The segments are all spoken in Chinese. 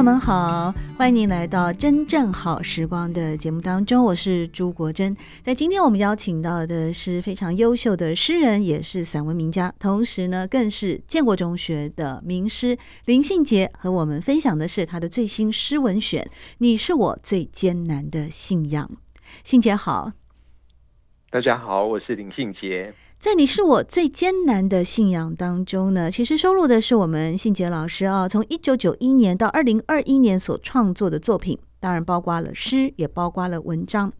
友们好，欢迎您来到《真正好时光》的节目当中，我是朱国珍。在今天我们邀请到的是非常优秀的诗人，也是散文名家，同时呢，更是建国中学的名师林信杰，和我们分享的是他的最新诗文选《你是我最艰难的信仰》。信杰好，大家好，我是林信杰。在你是我最艰难的信仰当中呢，其实收录的是我们信杰老师啊，从一九九一年到二零二一年所创作的作品，当然包括了诗，也包括了文章。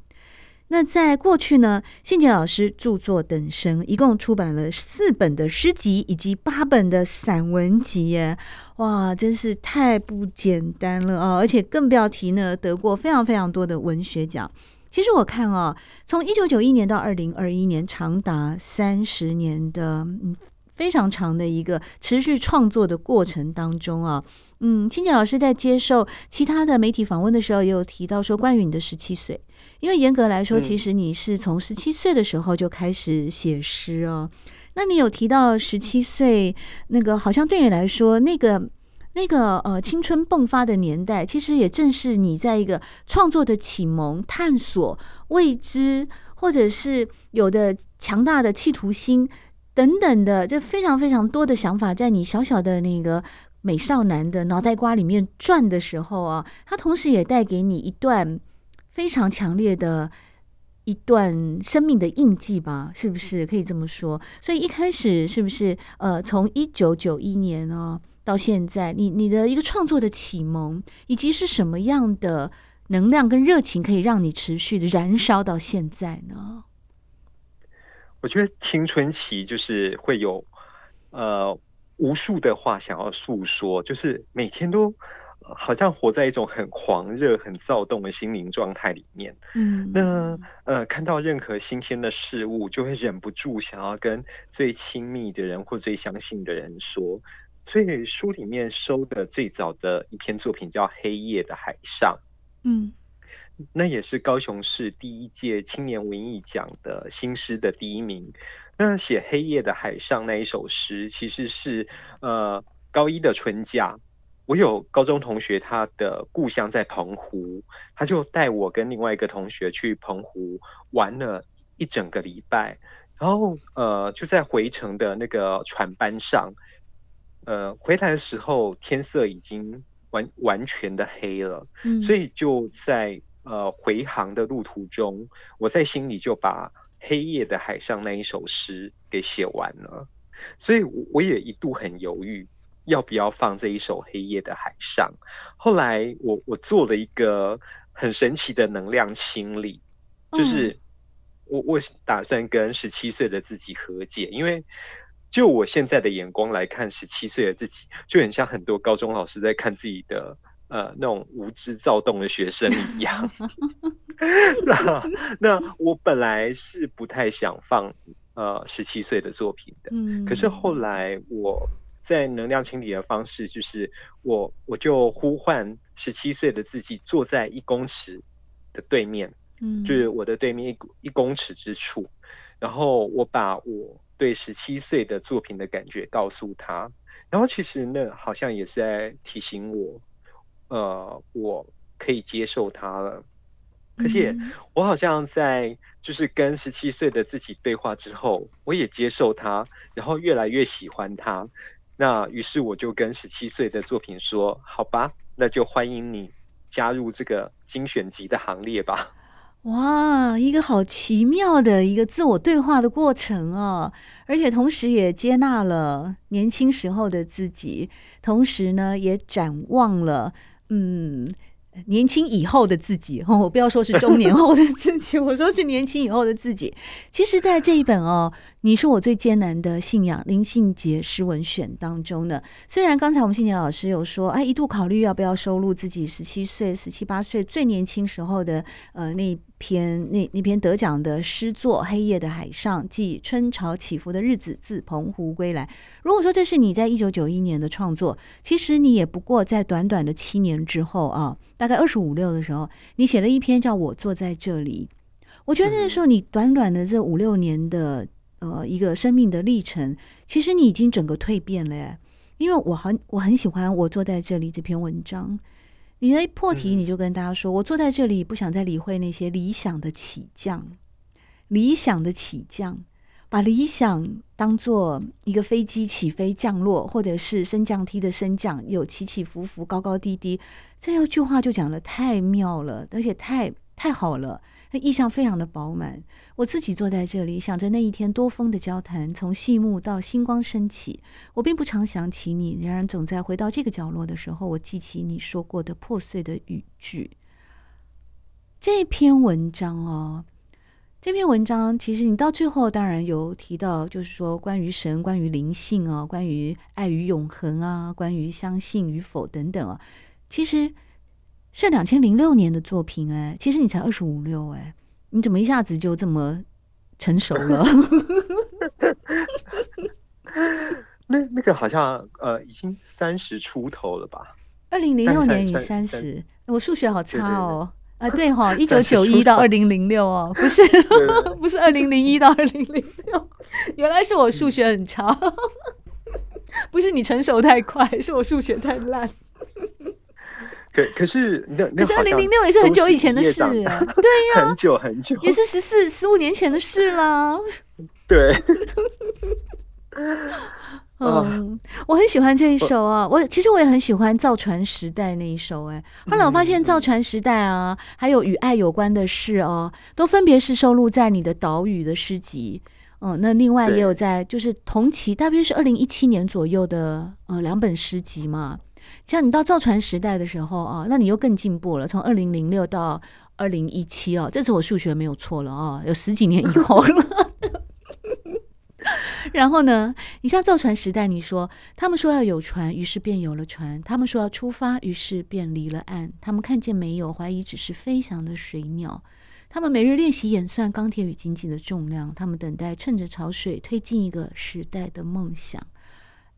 那在过去呢，信杰老师著作等身，一共出版了四本的诗集以及八本的散文集耶，哇，真是太不简单了啊！而且更不要提呢，得过非常非常多的文学奖。其实我看啊，从一九九一年到二零二一年，长达三十年的嗯非常长的一个持续创作的过程当中啊，嗯，青姐老师在接受其他的媒体访问的时候，也有提到说，关于你的十七岁，因为严格来说，其实你是从十七岁的时候就开始写诗哦。那你有提到十七岁那个，好像对你来说那个。那个呃，青春迸发的年代，其实也正是你在一个创作的启蒙、探索未知，或者是有的强大的企图心等等的，这非常非常多的想法，在你小小的那个美少男的脑袋瓜里面转的时候啊，它同时也带给你一段非常强烈的一段生命的印记吧？是不是可以这么说？所以一开始是不是呃，从一九九一年哦。到现在，你你的一个创作的启蒙，以及是什么样的能量跟热情，可以让你持续的燃烧到现在呢？我觉得青春期就是会有呃无数的话想要诉说，就是每天都好像活在一种很狂热、很躁动的心灵状态里面。嗯，那呃看到任何新鲜的事物，就会忍不住想要跟最亲密的人或最相信的人说。所以书里面收的最早的一篇作品叫《黑夜的海上》，嗯，那也是高雄市第一届青年文艺奖的新诗的第一名。那写《黑夜的海上》那一首诗，其实是呃高一的春假，我有高中同学，他的故乡在澎湖，他就带我跟另外一个同学去澎湖玩了一整个礼拜，然后呃就在回程的那个船班上。呃，回来的时候天色已经完完全的黑了，嗯，所以就在呃回航的路途中，我在心里就把《黑夜的海上》那一首诗给写完了，所以我也一度很犹豫要不要放这一首《黑夜的海上》。后来我我做了一个很神奇的能量清理，就是我我打算跟十七岁的自己和解，因为。就我现在的眼光来看，十七岁的自己就很像很多高中老师在看自己的呃那种无知躁动的学生一样。那那我本来是不太想放呃十七岁的作品的，嗯，可是后来我在能量清理的方式，就是我我就呼唤十七岁的自己坐在一公尺的对面，嗯，就是我的对面一一公尺之处，然后我把我。对十七岁的作品的感觉告诉他，然后其实那好像也是在提醒我，呃，我可以接受他了。而且我好像在就是跟十七岁的自己对话之后，我也接受他，然后越来越喜欢他。那于是我就跟十七岁的作品说：“好吧，那就欢迎你加入这个精选集的行列吧。”哇，一个好奇妙的一个自我对话的过程哦，而且同时也接纳了年轻时候的自己，同时呢也展望了，嗯，年轻以后的自己，我不要说是中年后的自己，我说是年轻以后的自己。其实，在这一本哦，你是我最艰难的信仰林信杰诗文选当中呢，虽然刚才我们信杰老师有说，哎，一度考虑要不要收录自己十七岁、十七八岁最年轻时候的呃那篇那那篇得奖的诗作《黑夜的海上》，记春潮起伏的日子，自澎湖归来。如果说这是你在一九九一年的创作，其实你也不过在短短的七年之后啊。大概二十五六的时候，你写了一篇叫我坐在这里。我觉得那时候你短短的这五六年的呃一个生命的历程，其实你已经整个蜕变了耶。因为我很我很喜欢我坐在这里这篇文章，你的破题你就跟大家说，我坐在这里不想再理会那些理想的起降，理想的起降。把理想当做一个飞机起飞降落，或者是升降梯的升降，有起起伏伏、高高低低。这一句话就讲的太妙了，而且太太好了，那意象非常的饱满。我自己坐在这里，想着那一天多风的交谈，从细幕到星光升起。我并不常想起你，然而总在回到这个角落的时候，我记起你说过的破碎的语句。这篇文章哦。这篇文章其实你到最后当然有提到，就是说关于神、关于灵性啊，关于爱与永恒啊，关于相信与否等等啊，其实是两千零六年的作品哎，其实你才二十五六哎，你怎么一下子就这么成熟了？那那个好像呃已经三十出头了吧？二零零六年你三十，我数学好差哦。啊，对哈，一九九一到二零零六哦，不是，不是二零零一到二零零六，原来是我数学很差，不是你成熟太快，是我数学太烂。可可是可是二零零六也是很久以前的事，对呀，很久很久，也是十四十五年前的事了。对。嗯，我很喜欢这一首啊。我其实我也很喜欢《造船时代》那一首。哎，后来我发现《造船时代》啊，还有与爱有关的事哦，都分别是收录在你的岛屿的诗集。嗯，那另外也有在就是同期，大约是二零一七年左右的呃两本诗集嘛。像你到《造船时代》的时候啊，那你又更进步了，从二零零六到二零一七哦，这次我数学没有错了啊，有十几年以后了。然后呢，你像造船时代，你说他们说要有船，于是便有了船；他们说要出发，于是便离了岸。他们看见没有，怀疑只是飞翔的水鸟。他们每日练习演算钢铁与经济的重量。他们等待趁着潮水推进一个时代的梦想。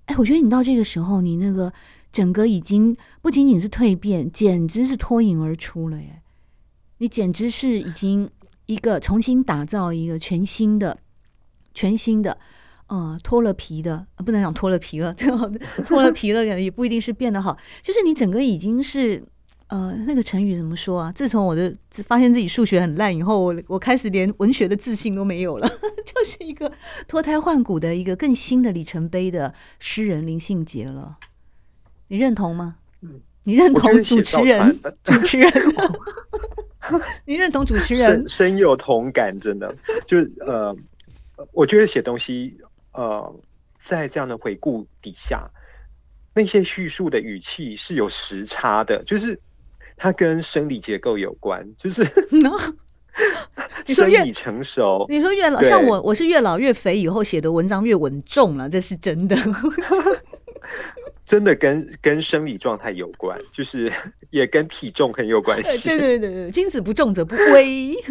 哎，我觉得你到这个时候，你那个整个已经不仅仅是蜕变，简直是脱颖而出了耶！你简直是已经一个重新打造一个全新的。全新的，呃，脱了皮的，不能讲脱了皮了，脱了皮了，也不一定是变得好。就是你整个已经是，呃，那个成语怎么说啊？自从我的发现自己数学很烂以后，我我开始连文学的自信都没有了，就是一个脱胎换骨的一个更新的里程碑的诗人林信杰了。你认同吗？你认同主持人？主持人？你认同主持人？深深有同感，真的，就是呃。我觉得写东西，呃，在这样的回顾底下，那些叙述的语气是有时差的，就是它跟生理结构有关，就是 你说越成熟。你说越老，像我，我是越老越肥以后写的文章越稳重了，这是真的，真的跟跟生理状态有关，就是 也跟体重很有关系。对对对对，君子不重则不威。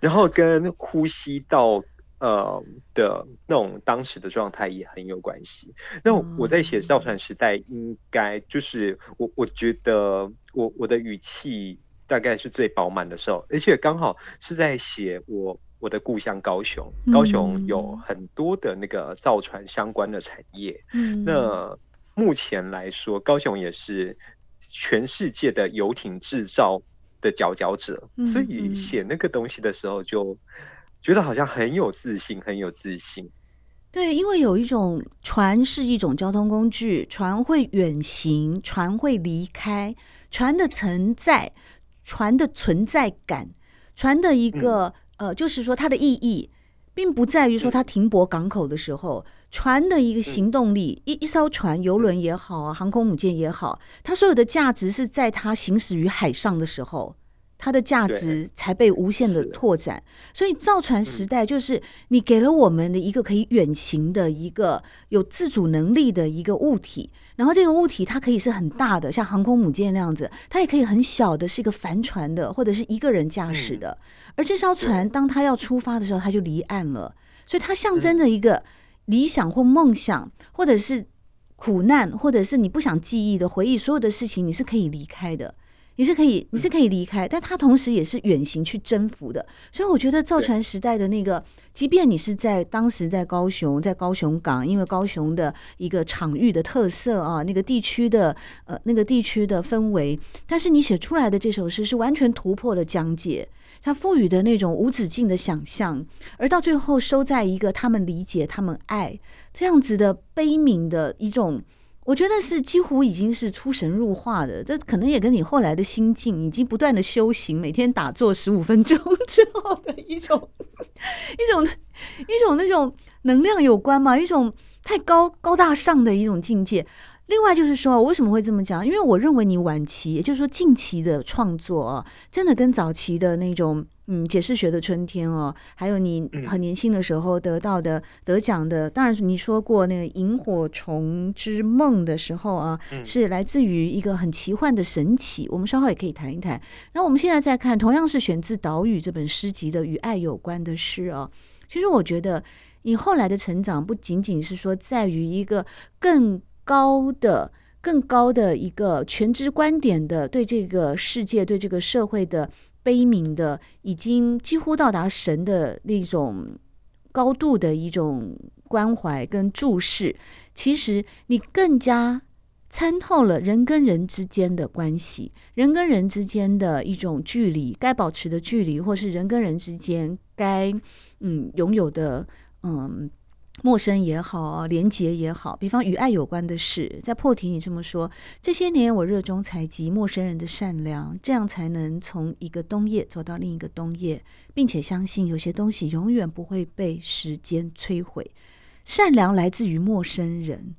然后跟呼吸道呃的那种当时的状态也很有关系。那我在写造船时代，应该就是我我觉得我我的语气大概是最饱满的时候，而且刚好是在写我我的故乡高雄，高雄有很多的那个造船相关的产业。嗯，那目前来说，高雄也是全世界的游艇制造的佼佼者，所以写那个东西的时候，就觉得好像很有自信，很有自信。对，因为有一种船是一种交通工具，船会远行，船会离开，船的存在，船的存在感，船的一个、嗯、呃，就是说它的意义，并不在于说它停泊港口的时候，船的一个行动力，一一艘船、游轮也好啊，航空母舰也好，它所有的价值是在它行驶于海上的时候。它的价值才被无限的拓展，所以造船时代就是你给了我们的一个可以远行的一个有自主能力的一个物体，然后这个物体它可以是很大的，像航空母舰那样子，它也可以很小的，是一个帆船的，或者是一个人驾驶的。而这艘船当它要出发的时候，它就离岸了，所以它象征着一个理想或梦想，或者是苦难，或者是你不想记忆的回忆，所有的事情你是可以离开的。你是可以，你是可以离开，但他同时也是远行去征服的。所以我觉得造船时代的那个，即便你是在当时在高雄，在高雄港，因为高雄的一个场域的特色啊，那个地区的呃那个地区的氛围，但是你写出来的这首诗是完全突破了疆界，它赋予的那种无止境的想象，而到最后收在一个他们理解、他们爱这样子的悲悯的一种。我觉得是几乎已经是出神入化的，这可能也跟你后来的心境，以及不断的修行，每天打坐十五分钟 之后的一种一种一种那种能量有关嘛，一种太高高大上的一种境界。另外就是说，我为什么会这么讲？因为我认为你晚期，也就是说近期的创作，真的跟早期的那种嗯解释学的春天哦，还有你很年轻的时候得到的得奖的，当然你说过那个萤火虫之梦的时候啊，是来自于一个很奇幻的神奇。我们稍后也可以谈一谈。那我们现在再看，同样是选自《岛屿》这本诗集的与爱有关的诗哦，其实我觉得你后来的成长不仅仅是说在于一个更。高的、更高的一个全知观点的，对这个世界、对这个社会的悲悯的，已经几乎到达神的那种高度的一种关怀跟注视。其实你更加参透了人跟人之间的关系，人跟人之间的一种距离，该保持的距离，或是人跟人之间该嗯拥有的嗯。陌生也好，连结也好，比方与爱有关的事，在破题你这么说，这些年我热衷采集陌生人的善良，这样才能从一个冬夜走到另一个冬夜，并且相信有些东西永远不会被时间摧毁。善良来自于陌生人，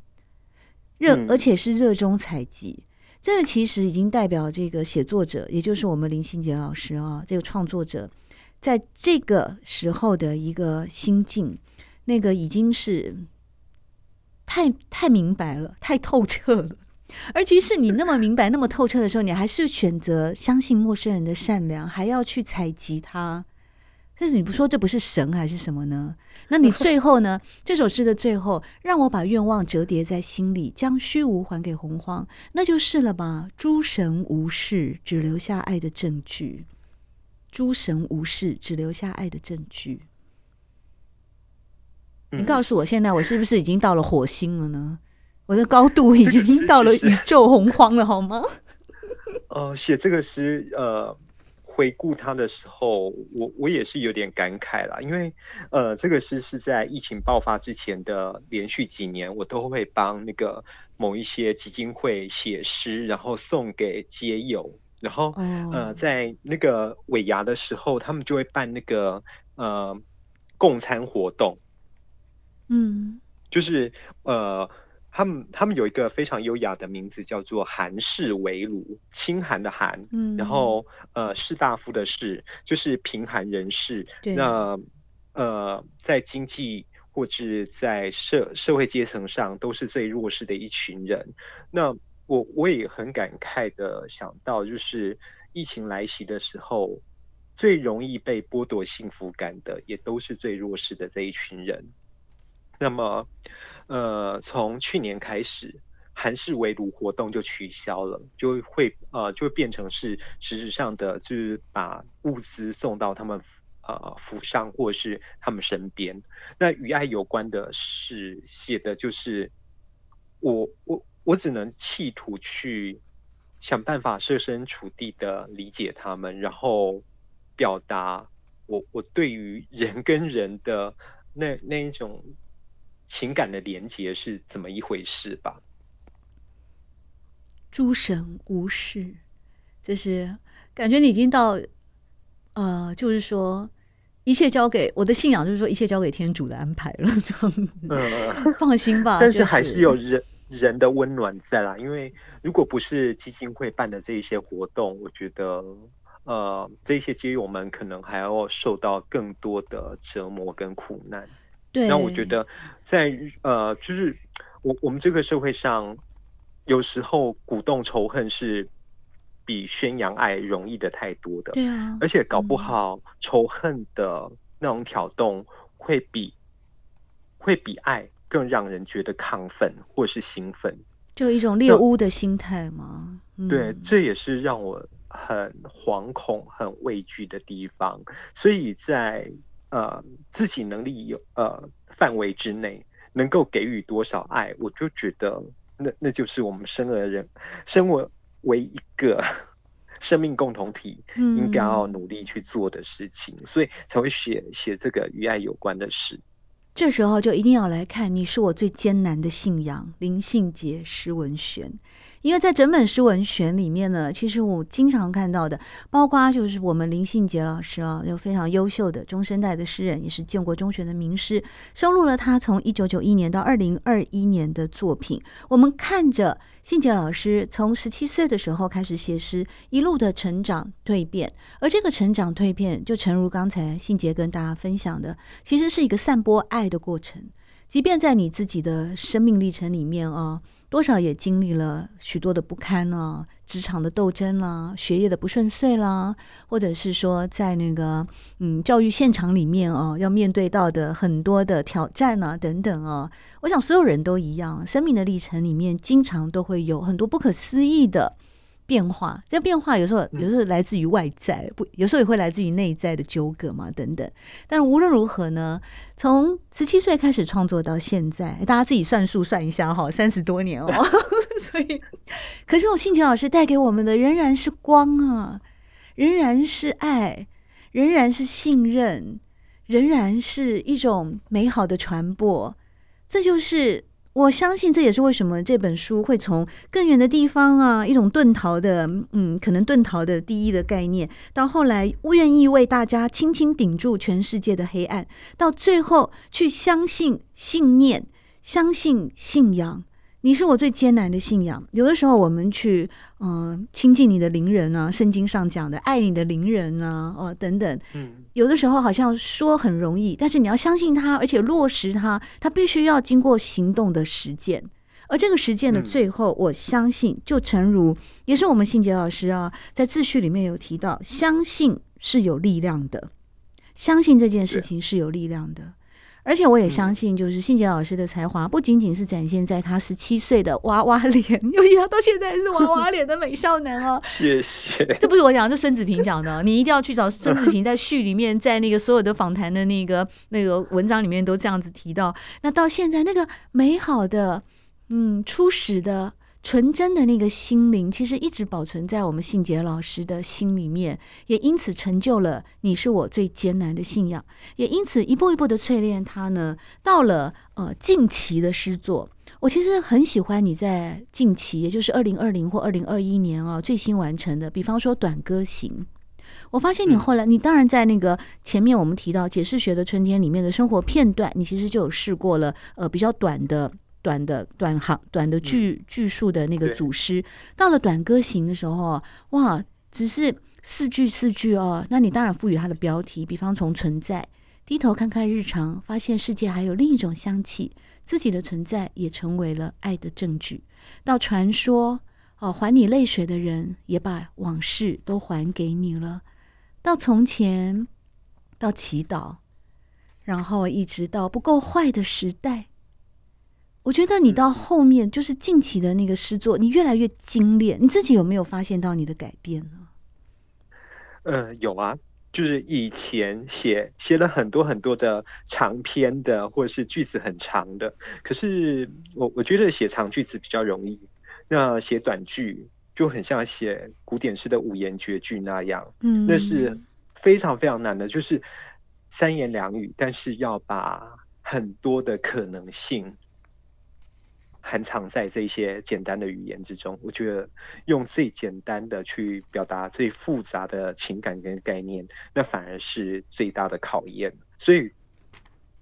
热而且是热衷采集，这个其实已经代表这个写作者，也就是我们林心杰老师啊，这个创作者在这个时候的一个心境。那个已经是太太明白了，太透彻了。而即使你那么明白、那么透彻的时候，你还是选择相信陌生人的善良，还要去采集它。但是你不说这不是神还是什么呢？那你最后呢？这首诗的最后，让我把愿望折叠在心里，将虚无还给洪荒，那就是了吧？诸神无事，只留下爱的证据。诸神无事，只留下爱的证据。你告诉我，现在我是不是已经到了火星了呢？我的高度已经到了宇宙洪荒了，好吗？呃，写这个诗，呃，回顾它的时候，我我也是有点感慨啦，因为呃，这个诗是在疫情爆发之前的连续几年，我都会帮那个某一些基金会写诗，然后送给街友，然后呃，在那个尾牙的时候，他们就会办那个呃共餐活动。嗯，就是呃，他们他们有一个非常优雅的名字，叫做“寒士为儒”，清寒的寒，嗯，然后呃，士大夫的士，就是贫寒人士。对，那呃，在经济或者在社社会阶层上，都是最弱势的一群人。那我我也很感慨的想到，就是疫情来袭的时候，最容易被剥夺幸福感的，也都是最弱势的这一群人。那么，呃，从去年开始，韩式围炉活动就取消了，就会呃，就变成是实质上的，就是把物资送到他们呃府上或是他们身边。那与爱有关的是写的就是我我我只能企图去想办法设身处地的理解他们，然后表达我我对于人跟人的那那一种。情感的连结是怎么一回事吧？诸神无事，就是感觉你已经到，呃，就是说，一切交给我的信仰，就是说一切交给天主的安排了，这样子。嗯，放心吧。但是还是有人人的温暖在啦，因为如果不是基金会办的这一些活动，我觉得呃，这些街友们可能还要受到更多的折磨跟苦难。对。那我觉得在呃，就是我我们这个社会上，有时候鼓动仇恨是。比宣扬爱容易的太多的，对啊，而且搞不好仇恨的那种挑动会比、嗯、会比爱更让人觉得亢奋或是兴奋，就一种猎巫的心态吗？对，嗯、这也是让我很惶恐、很畏惧的地方。所以在呃自己能力有呃范围之内，能够给予多少爱，我就觉得那那就是我们生而人生为。为一个 生命共同体，应该要努力去做的事情，嗯、所以才会写写这个与爱有关的事。这时候就一定要来看，你是我最艰难的信仰——林信杰施文选。因为在整本诗文选里面呢，其实我经常看到的，包括就是我们林信杰老师啊，有非常优秀的中生代的诗人，也是建国中学的名师，收录了他从一九九一年到二零二一年的作品。我们看着信杰老师从十七岁的时候开始写诗，一路的成长蜕变，而这个成长蜕变，就诚如刚才信杰跟大家分享的，其实是一个散播爱的过程。即便在你自己的生命历程里面啊。多少也经历了许多的不堪啊，职场的斗争啦，学业的不顺遂啦，或者是说在那个嗯教育现场里面哦，要面对到的很多的挑战啊等等啊，我想所有人都一样，生命的历程里面经常都会有很多不可思议的。变化，这变化有时候有时候来自于外在，不有时候也会来自于内在的纠葛嘛，等等。但是无论如何呢，从十七岁开始创作到现在，大家自己算数算一下哈，三十多年哦。所以，可是我信杰老师带给我们的仍然是光啊，仍然是爱，仍然是信任，仍然是一种美好的传播。这就是。我相信这也是为什么这本书会从更远的地方啊，一种遁逃的，嗯，可能遁逃的第一的概念，到后来愿意为大家轻轻顶住全世界的黑暗，到最后去相信信念，相信信仰。你是我最艰难的信仰。有的时候，我们去嗯亲近你的邻人啊，圣经上讲的爱你的邻人啊，哦等等。嗯，有的时候好像说很容易，但是你要相信他，而且落实他，他必须要经过行动的实践。而这个实践的最后，我相信就诚如也是我们信杰老师啊，在自序里面有提到，相信是有力量的，相信这件事情是有力量的。而且我也相信，就是信杰老师的才华不仅仅是展现在他十七岁的娃娃脸，尤其他到现在还是娃娃脸的美少男哦。谢谢。这不是我讲，这孙子平讲的，你一定要去找孙子平在序里面，在那个所有的访谈的那个那个文章里面都这样子提到。那到现在那个美好的，嗯，初始的。纯真的那个心灵，其实一直保存在我们信杰老师的心里面，也因此成就了你是我最艰难的信仰，也因此一步一步的淬炼他呢。到了呃近期的诗作，我其实很喜欢你在近期，也就是二零二零或二零二一年啊最新完成的，比方说《短歌行》。我发现你后来，你当然在那个前面我们提到《解释学的春天》里面的生活片段，你其实就有试过了，呃比较短的。短的短行短的句句数的那个组诗，嗯、到了短歌行的时候，哇，只是四句四句哦。那你当然赋予它的标题，比方从存在，低头看看日常，发现世界还有另一种香气，自己的存在也成为了爱的证据。到传说哦，还你泪水的人也把往事都还给你了。到从前，到祈祷，然后一直到不够坏的时代。我觉得你到后面就是近期的那个诗作，你越来越精炼。你自己有没有发现到你的改变呢？呃，有啊，就是以前写写了很多很多的长篇的，或者是句子很长的。可是我我觉得写长句子比较容易，那写短句就很像写古典式的五言绝句那样。嗯，那是非常非常难的，就是三言两语，但是要把很多的可能性。含藏在这些简单的语言之中。我觉得用最简单的去表达最复杂的情感跟概念，那反而是最大的考验。所以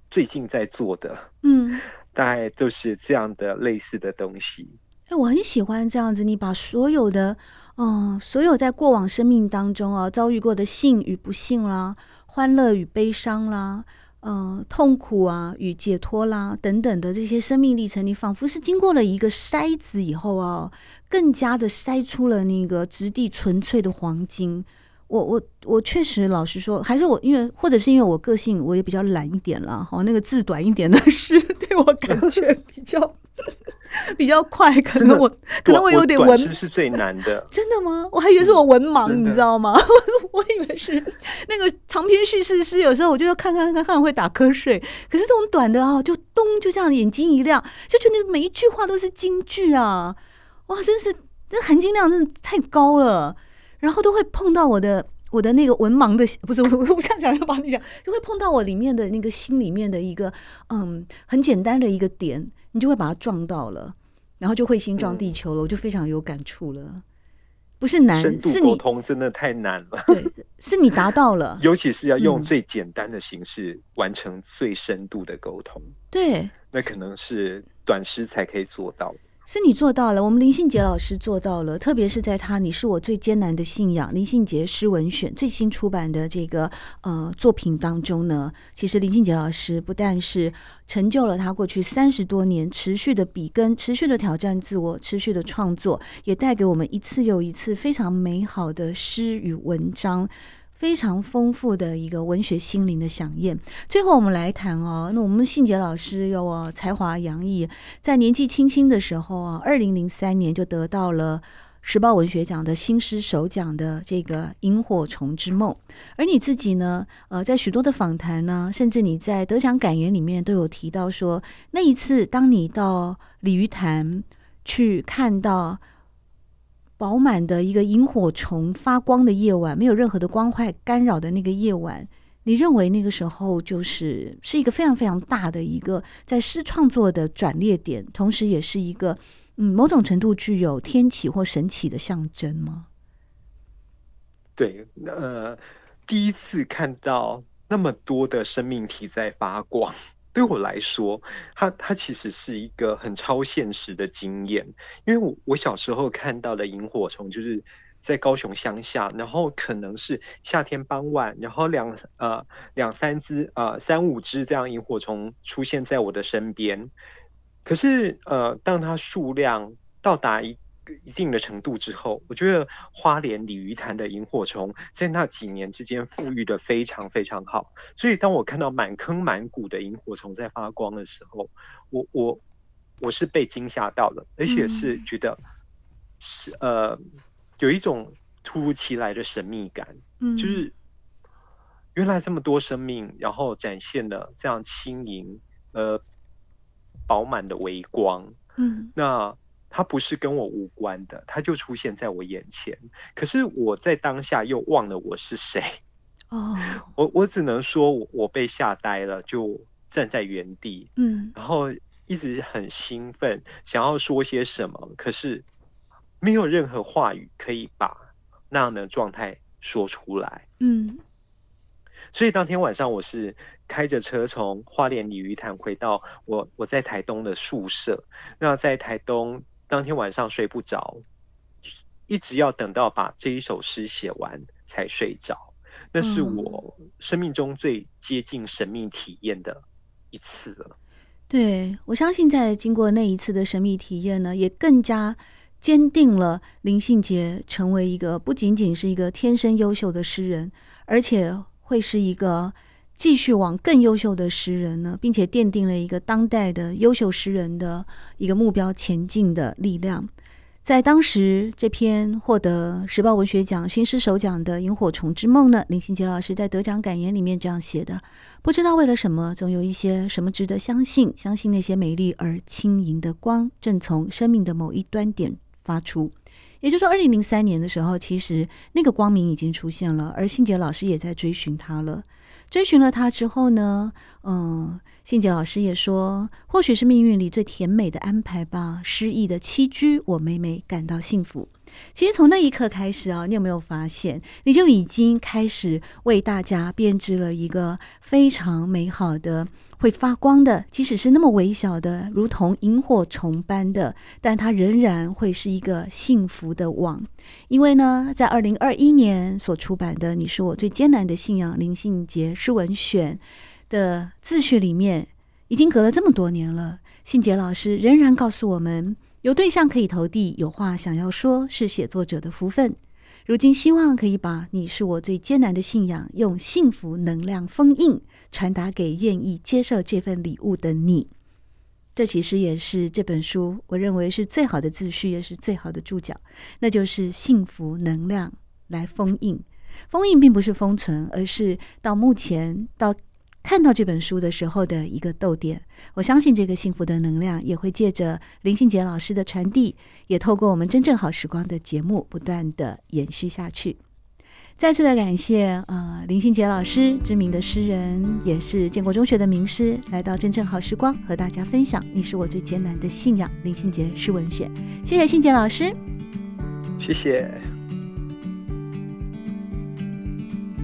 最近在做的，嗯，大概都是这样的类似的东西。哎，我很喜欢这样子，你把所有的，嗯，所有在过往生命当中啊遭遇过的幸与不幸啦，欢乐与悲伤啦。嗯，痛苦啊，与解脱啦，等等的这些生命历程，你仿佛是经过了一个筛子以后啊，更加的筛出了那个质地纯粹的黄金。我我我确实老实说，还是我因为或者是因为我个性，我也比较懒一点啦。哦，那个字短一点的诗，对我感觉比较。比较快，可能我可能我有点文，是是最难的。真的吗？我还以为是我文盲，你知道吗？我以为是那个长篇叙事诗，有时候我就要看看看看会打瞌睡。可是这种短的啊，就咚就这样眼睛一亮，就觉得每一句话都是金句啊！哇，真是这含金量真的太高了。然后都会碰到我的我的那个文盲的，不是我我这样讲要帮你讲，就会碰到我里面的那个心里面的一个嗯很简单的一个点。你就会把它撞到了，然后就会心撞地球了，嗯、我就非常有感触了。不是难，深度沟通真的太难了。对，是你达到了，尤其是要用最简单的形式完成最深度的沟通。对，那可能是短时才可以做到。是你做到了，我们林信杰老师做到了，特别是在他《你是我最艰难的信仰》林信杰诗文选最新出版的这个呃作品当中呢，其实林信杰老师不但是成就了他过去三十多年持续的笔耕、持续的挑战自我、持续的创作，也带给我们一次又一次非常美好的诗与文章。非常丰富的一个文学心灵的饗宴。最后，我们来谈哦，那我们信杰老师有哦才华洋溢，在年纪轻轻的时候啊，二零零三年就得到了时报文学奖的新诗首奖的这个《萤火虫之梦》。而你自己呢，呃，在许多的访谈呢，甚至你在得奖感言里面都有提到说，那一次当你到鲤鱼潭去看到。饱满的一个萤火虫发光的夜晚，没有任何的光害干扰的那个夜晚，你认为那个时候就是是一个非常非常大的一个在诗创作的转捩点，同时也是一个嗯某种程度具有天启或神启的象征吗？对，呃，第一次看到那么多的生命体在发光。对我来说，它它其实是一个很超现实的经验，因为我我小时候看到的萤火虫，就是在高雄乡下，然后可能是夏天傍晚，然后两呃两三只呃三五只这样萤火虫出现在我的身边，可是呃当它数量到达一。一定的程度之后，我觉得花莲鲤鱼潭的萤火虫在那几年之间富裕的非常非常好。所以当我看到满坑满谷的萤火虫在发光的时候，我我我是被惊吓到了，而且是觉得是呃有一种突如其来的神秘感，嗯，就是原来这么多生命，然后展现了这样轻盈呃饱满的微光，嗯，那。它不是跟我无关的，它就出现在我眼前。可是我在当下又忘了我是谁。哦，我我只能说我，我被吓呆了，就站在原地。嗯，然后一直很兴奋，想要说些什么，可是没有任何话语可以把那样的状态说出来。嗯，所以当天晚上我是开着车从花莲鲤鱼潭回到我我在台东的宿舍。那在台东。当天晚上睡不着，一直要等到把这一首诗写完才睡着。那是我生命中最接近神秘体验的一次了。对，我相信，在经过那一次的神秘体验呢，也更加坚定了林信杰成为一个不仅仅是一个天生优秀的诗人，而且会是一个。继续往更优秀的诗人呢，并且奠定了一个当代的优秀诗人的一个目标前进的力量。在当时这篇获得时报文学奖新诗首奖的《萤火虫之梦》呢，林信杰老师在得奖感言里面这样写的：不知道为了什么，总有一些什么值得相信，相信那些美丽而轻盈的光正从生命的某一端点发出。也就是说，二零零三年的时候，其实那个光明已经出现了，而信杰老师也在追寻它了。追寻了他之后呢，嗯，信杰老师也说，或许是命运里最甜美的安排吧。失意的栖居，我每每感到幸福。其实从那一刻开始啊，你有没有发现，你就已经开始为大家编织了一个非常美好的、会发光的，即使是那么微小的，如同萤火虫般的，但它仍然会是一个幸福的网。因为呢，在二零二一年所出版的《你是我最艰难的信仰》林信杰诗文选的自序里面，已经隔了这么多年了，信杰老师仍然告诉我们。有对象可以投递，有话想要说，是写作者的福分。如今希望可以把你是我最艰难的信仰，用幸福能量封印，传达给愿意接受这份礼物的你。这其实也是这本书我认为是最好的自序，也是最好的注脚，那就是幸福能量来封印。封印并不是封存，而是到目前到。看到这本书的时候的一个逗点，我相信这个幸福的能量也会借着林信杰老师的传递，也透过我们真正好时光的节目不断的延续下去。再次的感谢，呃，林信杰老师，知名的诗人，也是建国中学的名师，来到真正好时光和大家分享。你是我最艰难的信仰，林信杰诗文选。谢谢信杰老师，谢谢。